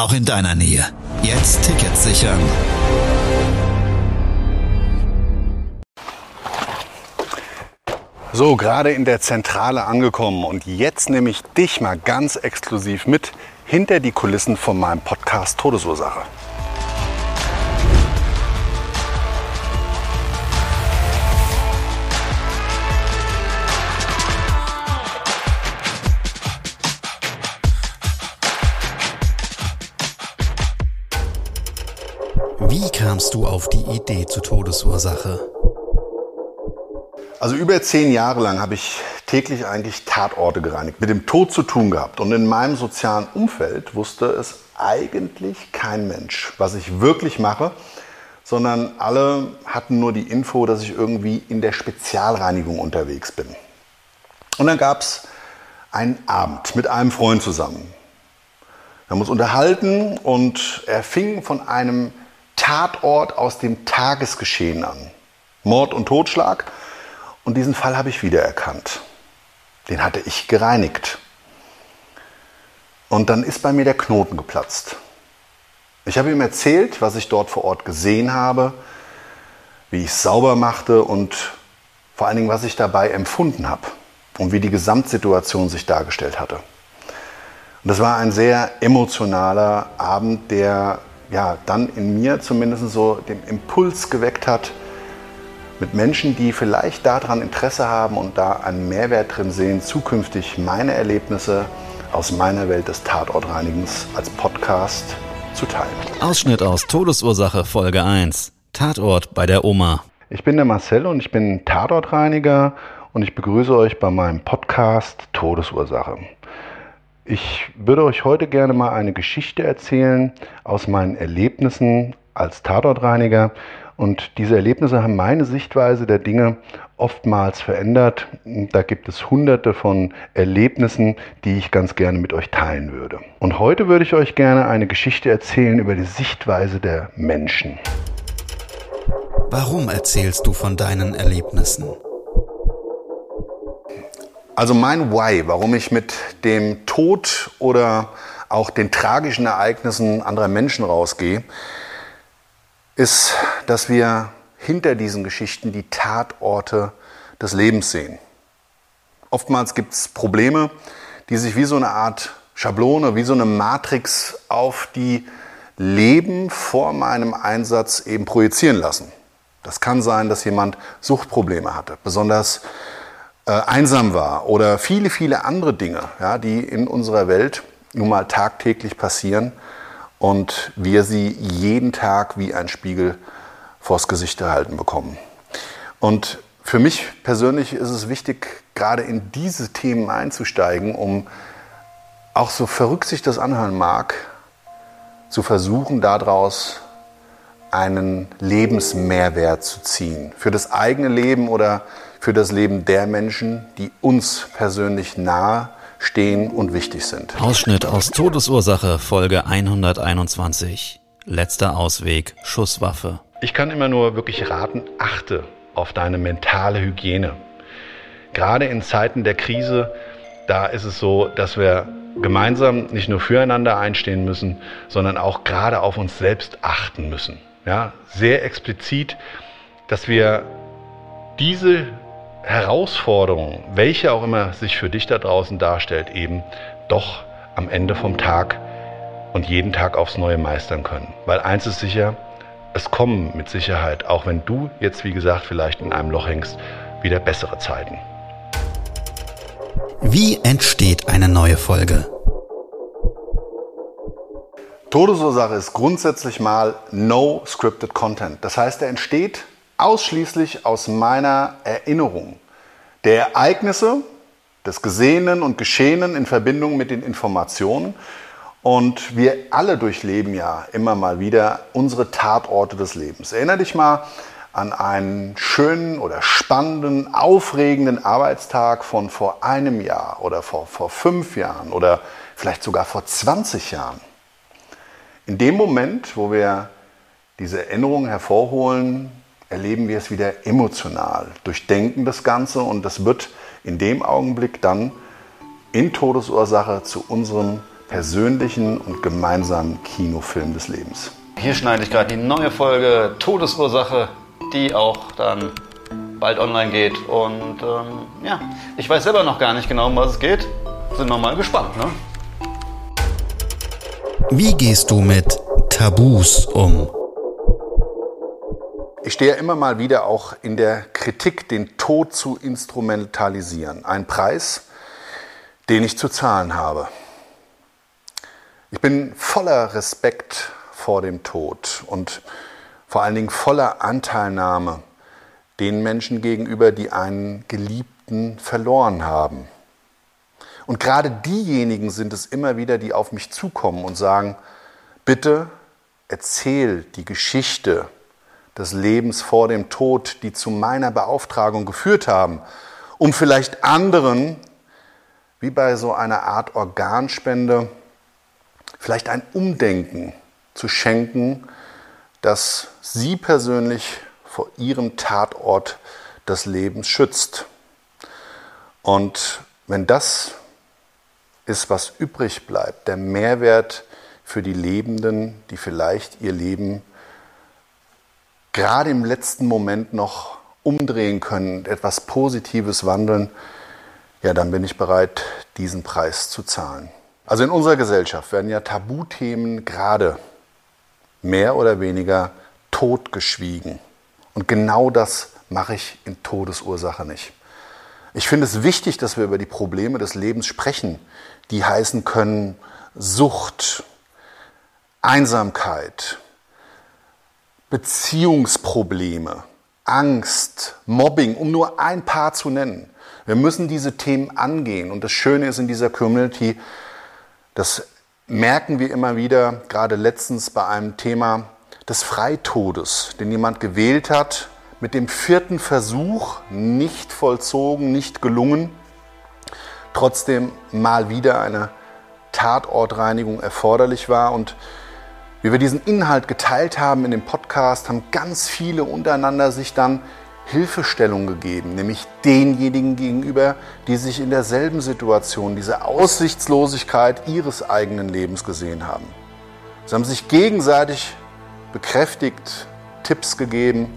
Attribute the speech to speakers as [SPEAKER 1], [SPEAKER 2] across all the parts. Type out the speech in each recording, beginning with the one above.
[SPEAKER 1] auch in deiner Nähe. Jetzt Tickets sichern.
[SPEAKER 2] So, gerade in der Zentrale angekommen und jetzt nehme ich dich mal ganz exklusiv mit hinter die Kulissen von meinem Podcast Todesursache.
[SPEAKER 1] Wie kamst du auf die Idee zur Todesursache?
[SPEAKER 2] Also über zehn Jahre lang habe ich täglich eigentlich Tatorte gereinigt, mit dem Tod zu tun gehabt. Und in meinem sozialen Umfeld wusste es eigentlich kein Mensch, was ich wirklich mache, sondern alle hatten nur die Info, dass ich irgendwie in der Spezialreinigung unterwegs bin. Und dann gab es einen Abend mit einem Freund zusammen. Wir haben uns unterhalten und er fing von einem Tatort aus dem Tagesgeschehen an. Mord und Totschlag. Und diesen Fall habe ich wiedererkannt. Den hatte ich gereinigt. Und dann ist bei mir der Knoten geplatzt. Ich habe ihm erzählt, was ich dort vor Ort gesehen habe, wie ich es sauber machte und vor allen Dingen, was ich dabei empfunden habe und wie die Gesamtsituation sich dargestellt hatte. Und das war ein sehr emotionaler Abend, der ja dann in mir zumindest so den Impuls geweckt hat, mit Menschen, die vielleicht daran Interesse haben und da einen Mehrwert drin sehen, zukünftig meine Erlebnisse aus meiner Welt des Tatortreinigens als Podcast zu teilen.
[SPEAKER 1] Ausschnitt aus Todesursache Folge 1. Tatort bei der Oma.
[SPEAKER 2] Ich bin der Marcel und ich bin Tatortreiniger und ich begrüße euch bei meinem Podcast Todesursache. Ich würde euch heute gerne mal eine Geschichte erzählen aus meinen Erlebnissen als Tatortreiniger. Und diese Erlebnisse haben meine Sichtweise der Dinge oftmals verändert. Da gibt es hunderte von Erlebnissen, die ich ganz gerne mit euch teilen würde. Und heute würde ich euch gerne eine Geschichte erzählen über die Sichtweise der Menschen.
[SPEAKER 1] Warum erzählst du von deinen Erlebnissen?
[SPEAKER 2] Also mein Why, warum ich mit dem Tod oder auch den tragischen Ereignissen anderer Menschen rausgehe, ist, dass wir hinter diesen Geschichten die Tatorte des Lebens sehen. Oftmals gibt es Probleme, die sich wie so eine Art Schablone, wie so eine Matrix auf die Leben vor meinem Einsatz eben projizieren lassen. Das kann sein, dass jemand Suchtprobleme hatte, besonders äh, einsam war oder viele, viele andere Dinge, ja, die in unserer Welt nun mal tagtäglich passieren und wir sie jeden Tag wie ein Spiegel vors Gesicht gehalten bekommen. Und für mich persönlich ist es wichtig, gerade in diese Themen einzusteigen, um auch so verrückt sich das anhören mag, zu versuchen, daraus einen Lebensmehrwert zu ziehen. Für das eigene Leben oder für das Leben der Menschen, die uns persönlich nahe stehen und wichtig sind.
[SPEAKER 1] Ausschnitt aus Todesursache Folge 121. Letzter Ausweg, Schusswaffe.
[SPEAKER 2] Ich kann immer nur wirklich raten, achte auf deine mentale Hygiene. Gerade in Zeiten der Krise, da ist es so, dass wir gemeinsam nicht nur füreinander einstehen müssen, sondern auch gerade auf uns selbst achten müssen. Ja, sehr explizit, dass wir diese Herausforderung, welche auch immer sich für dich da draußen darstellt, eben doch am Ende vom Tag und jeden Tag aufs Neue meistern können. Weil eins ist sicher, es kommen mit Sicherheit, auch wenn du jetzt, wie gesagt, vielleicht in einem Loch hängst, wieder bessere Zeiten.
[SPEAKER 1] Wie entsteht eine neue Folge?
[SPEAKER 2] Todesursache ist grundsätzlich mal no scripted content. Das heißt, er entsteht ausschließlich aus meiner Erinnerung der Ereignisse, des Gesehenen und Geschehenen in Verbindung mit den Informationen. Und wir alle durchleben ja immer mal wieder unsere Tatorte des Lebens. Erinner dich mal an einen schönen oder spannenden, aufregenden Arbeitstag von vor einem Jahr oder vor, vor fünf Jahren oder vielleicht sogar vor 20 Jahren. In dem Moment, wo wir diese Erinnerungen hervorholen, erleben wir es wieder emotional, durchdenken das Ganze und das wird in dem Augenblick dann in Todesursache zu unserem persönlichen und gemeinsamen Kinofilm des Lebens.
[SPEAKER 3] Hier schneide ich gerade die neue Folge Todesursache, die auch dann bald online geht. Und ähm, ja, ich weiß selber noch gar nicht genau, um was es geht. Sind wir mal gespannt. Ne?
[SPEAKER 1] Wie gehst du mit Tabus um?
[SPEAKER 2] Ich stehe immer mal wieder auch in der Kritik, den Tod zu instrumentalisieren. Ein Preis, den ich zu zahlen habe. Ich bin voller Respekt vor dem Tod und vor allen Dingen voller Anteilnahme den Menschen gegenüber, die einen Geliebten verloren haben. Und gerade diejenigen sind es immer wieder, die auf mich zukommen und sagen, bitte erzähl die Geschichte des Lebens vor dem Tod, die zu meiner Beauftragung geführt haben, um vielleicht anderen, wie bei so einer Art Organspende, vielleicht ein Umdenken zu schenken, das Sie persönlich vor Ihrem Tatort des Lebens schützt. Und wenn das ist, was übrig bleibt, der Mehrwert für die Lebenden, die vielleicht ihr Leben gerade im letzten Moment noch umdrehen können, etwas Positives wandeln, ja, dann bin ich bereit, diesen Preis zu zahlen. Also in unserer Gesellschaft werden ja Tabuthemen gerade mehr oder weniger totgeschwiegen. Und genau das mache ich in Todesursache nicht. Ich finde es wichtig, dass wir über die Probleme des Lebens sprechen, die heißen können Sucht, Einsamkeit, Beziehungsprobleme, Angst, Mobbing, um nur ein paar zu nennen. Wir müssen diese Themen angehen. Und das Schöne ist in dieser Community, das merken wir immer wieder, gerade letztens bei einem Thema des Freitodes, den jemand gewählt hat, mit dem vierten Versuch nicht vollzogen, nicht gelungen, trotzdem mal wieder eine Tatortreinigung erforderlich war und wie wir diesen Inhalt geteilt haben in dem Podcast, haben ganz viele untereinander sich dann Hilfestellung gegeben, nämlich denjenigen gegenüber, die sich in derselben Situation, diese Aussichtslosigkeit ihres eigenen Lebens gesehen haben. Sie haben sich gegenseitig bekräftigt, Tipps gegeben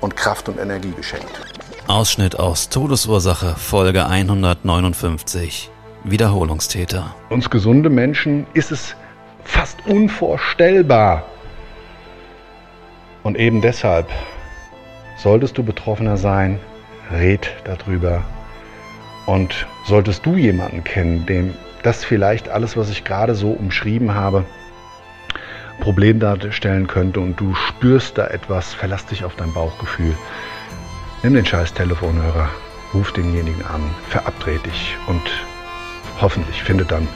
[SPEAKER 2] und Kraft und Energie geschenkt.
[SPEAKER 1] Ausschnitt aus Todesursache Folge 159 Wiederholungstäter.
[SPEAKER 2] Uns gesunde Menschen ist es fast unvorstellbar. Und eben deshalb solltest du Betroffener sein, red darüber. Und solltest du jemanden kennen, dem das vielleicht alles, was ich gerade so umschrieben habe, Problem darstellen könnte und du spürst da etwas, verlass dich auf dein Bauchgefühl. Nimm den scheiß Telefonhörer, ruf denjenigen an, verabred dich und hoffentlich findet dann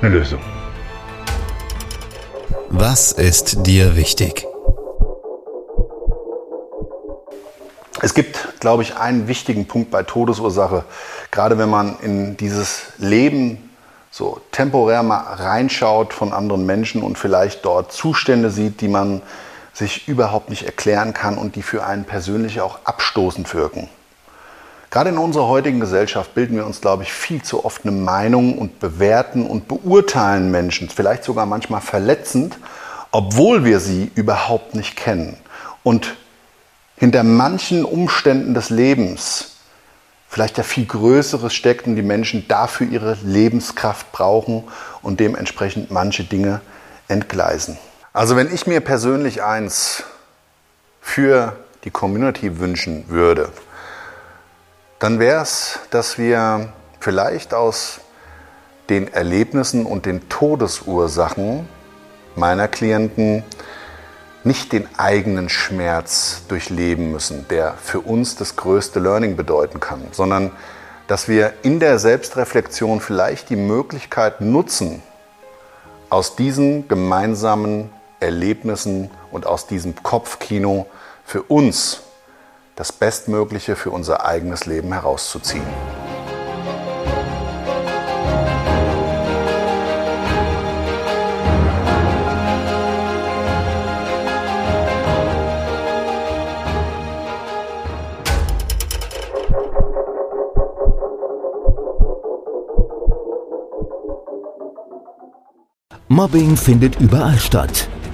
[SPEAKER 2] eine Lösung.
[SPEAKER 1] Was ist dir wichtig?
[SPEAKER 2] Es gibt, glaube ich, einen wichtigen Punkt bei Todesursache, gerade wenn man in dieses Leben so temporär mal reinschaut von anderen Menschen und vielleicht dort Zustände sieht, die man sich überhaupt nicht erklären kann und die für einen persönlich auch abstoßend wirken. Gerade in unserer heutigen Gesellschaft bilden wir uns, glaube ich, viel zu oft eine Meinung und bewerten und beurteilen Menschen, vielleicht sogar manchmal verletzend, obwohl wir sie überhaupt nicht kennen. Und hinter manchen Umständen des Lebens vielleicht ja viel Größeres steckt und die Menschen dafür ihre Lebenskraft brauchen und dementsprechend manche Dinge entgleisen. Also wenn ich mir persönlich eins für die Community wünschen würde, dann wäre es, dass wir vielleicht aus den Erlebnissen und den Todesursachen meiner Klienten nicht den eigenen Schmerz durchleben müssen, der für uns das größte Learning bedeuten kann, sondern dass wir in der Selbstreflexion vielleicht die Möglichkeit nutzen, aus diesen gemeinsamen Erlebnissen und aus diesem Kopfkino für uns das Bestmögliche für unser eigenes Leben herauszuziehen.
[SPEAKER 4] Mobbing findet überall statt.